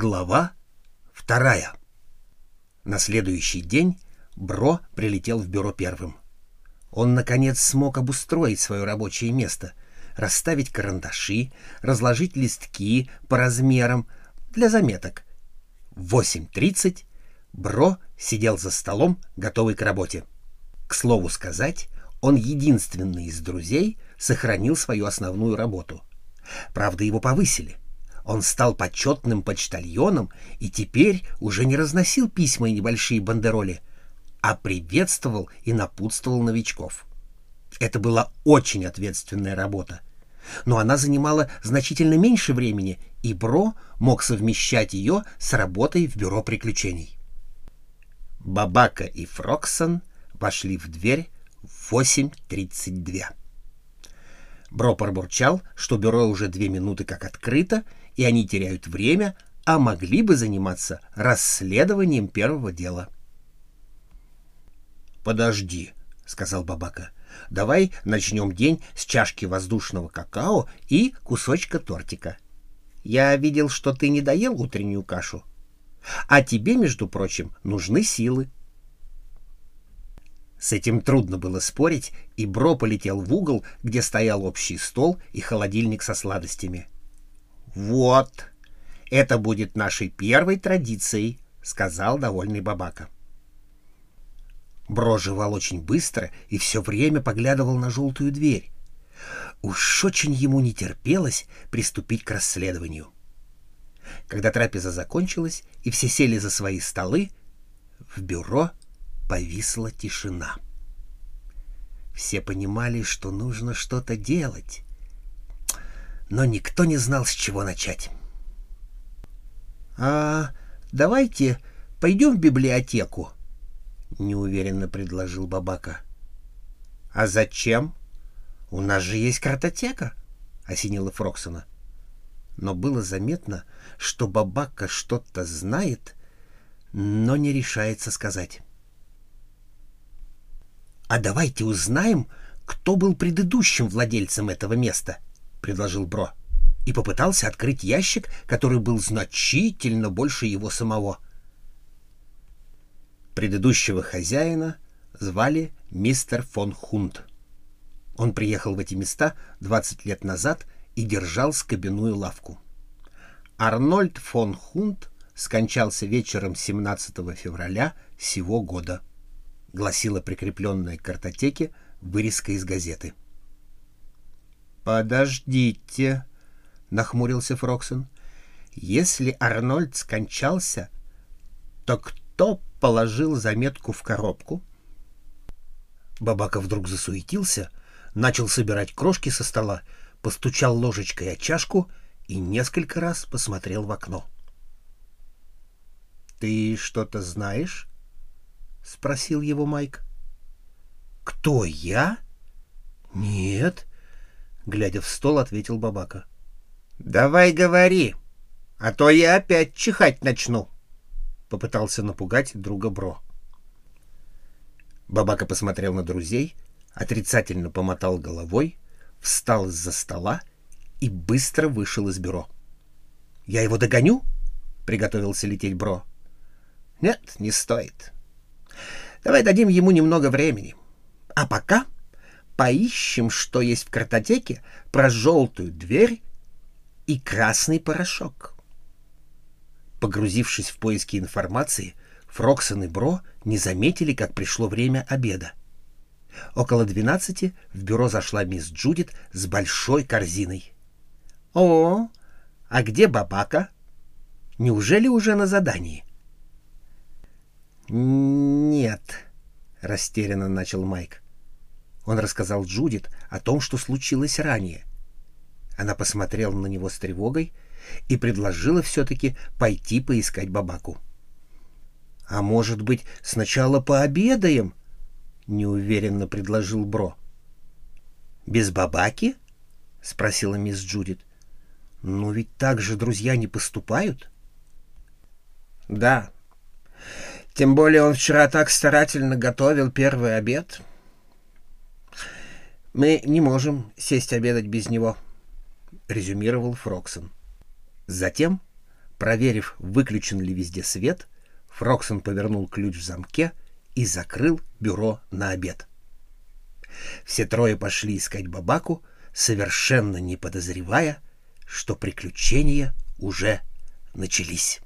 Глава вторая. На следующий день Бро прилетел в бюро первым. Он, наконец, смог обустроить свое рабочее место, расставить карандаши, разложить листки по размерам для заметок. В 8.30 Бро сидел за столом, готовый к работе. К слову сказать, он единственный из друзей сохранил свою основную работу. Правда, его повысили — он стал почетным почтальоном и теперь уже не разносил письма и небольшие бандероли, а приветствовал и напутствовал новичков. Это была очень ответственная работа, но она занимала значительно меньше времени, и Бро мог совмещать ее с работой в бюро приключений. Бабака и Фроксон вошли в дверь в 8.32. Бро пробурчал, что бюро уже две минуты как открыто, и они теряют время, а могли бы заниматься расследованием первого дела. «Подожди», — сказал Бабака. «Давай начнем день с чашки воздушного какао и кусочка тортика. Я видел, что ты не доел утреннюю кашу. А тебе, между прочим, нужны силы». С этим трудно было спорить, и Бро полетел в угол, где стоял общий стол и холодильник со сладостями. «Вот, это будет нашей первой традицией», — сказал довольный Бабака. Бро жевал очень быстро и все время поглядывал на желтую дверь. Уж очень ему не терпелось приступить к расследованию. Когда трапеза закончилась и все сели за свои столы, в бюро повисла тишина. Все понимали, что нужно что-то делать, но никто не знал, с чего начать. «А давайте пойдем в библиотеку», — неуверенно предложил Бабака. «А зачем? У нас же есть картотека», — осенила Фроксона. Но было заметно, что Бабака что-то знает, но не решается сказать. «А давайте узнаем, кто был предыдущим владельцем этого места», — предложил Бро, и попытался открыть ящик, который был значительно больше его самого. Предыдущего хозяина звали мистер фон Хунт. Он приехал в эти места 20 лет назад и держал скобяную лавку. Арнольд фон Хунт скончался вечером 17 февраля сего года, гласила прикрепленная к картотеке вырезка из газеты. «Подождите», — нахмурился Фроксон. «Если Арнольд скончался, то кто положил заметку в коробку?» Бабака вдруг засуетился, начал собирать крошки со стола, постучал ложечкой о чашку и несколько раз посмотрел в окно. «Ты что-то знаешь?» — спросил его Майк. «Кто, я?» «Нет, глядя в стол, ответил Бабака. «Давай говори, а то я опять чихать начну», — попытался напугать друга Бро. Бабака посмотрел на друзей, отрицательно помотал головой, встал из-за стола и быстро вышел из бюро. «Я его догоню?» — приготовился лететь Бро. «Нет, не стоит. Давай дадим ему немного времени. А пока поищем, что есть в картотеке про желтую дверь и красный порошок. Погрузившись в поиски информации, Фроксон и Бро не заметили, как пришло время обеда. Около двенадцати в бюро зашла мисс Джудит с большой корзиной. — О, а где Бабака? Неужели уже на задании? — Нет, — растерянно начал Майк. Он рассказал Джудит о том, что случилось ранее. Она посмотрела на него с тревогой и предложила все-таки пойти поискать бабаку. «А может быть, сначала пообедаем?» — неуверенно предложил Бро. «Без бабаки?» — спросила мисс Джудит. «Ну ведь так же друзья не поступают?» «Да. Тем более он вчера так старательно готовил первый обед. Мы не можем сесть обедать без него, — резюмировал Фроксон. Затем Проверив, выключен ли везде свет, Фроксон повернул ключ в замке и закрыл бюро на обед. Все трое пошли искать Бабаку, совершенно не подозревая, что приключения уже начались.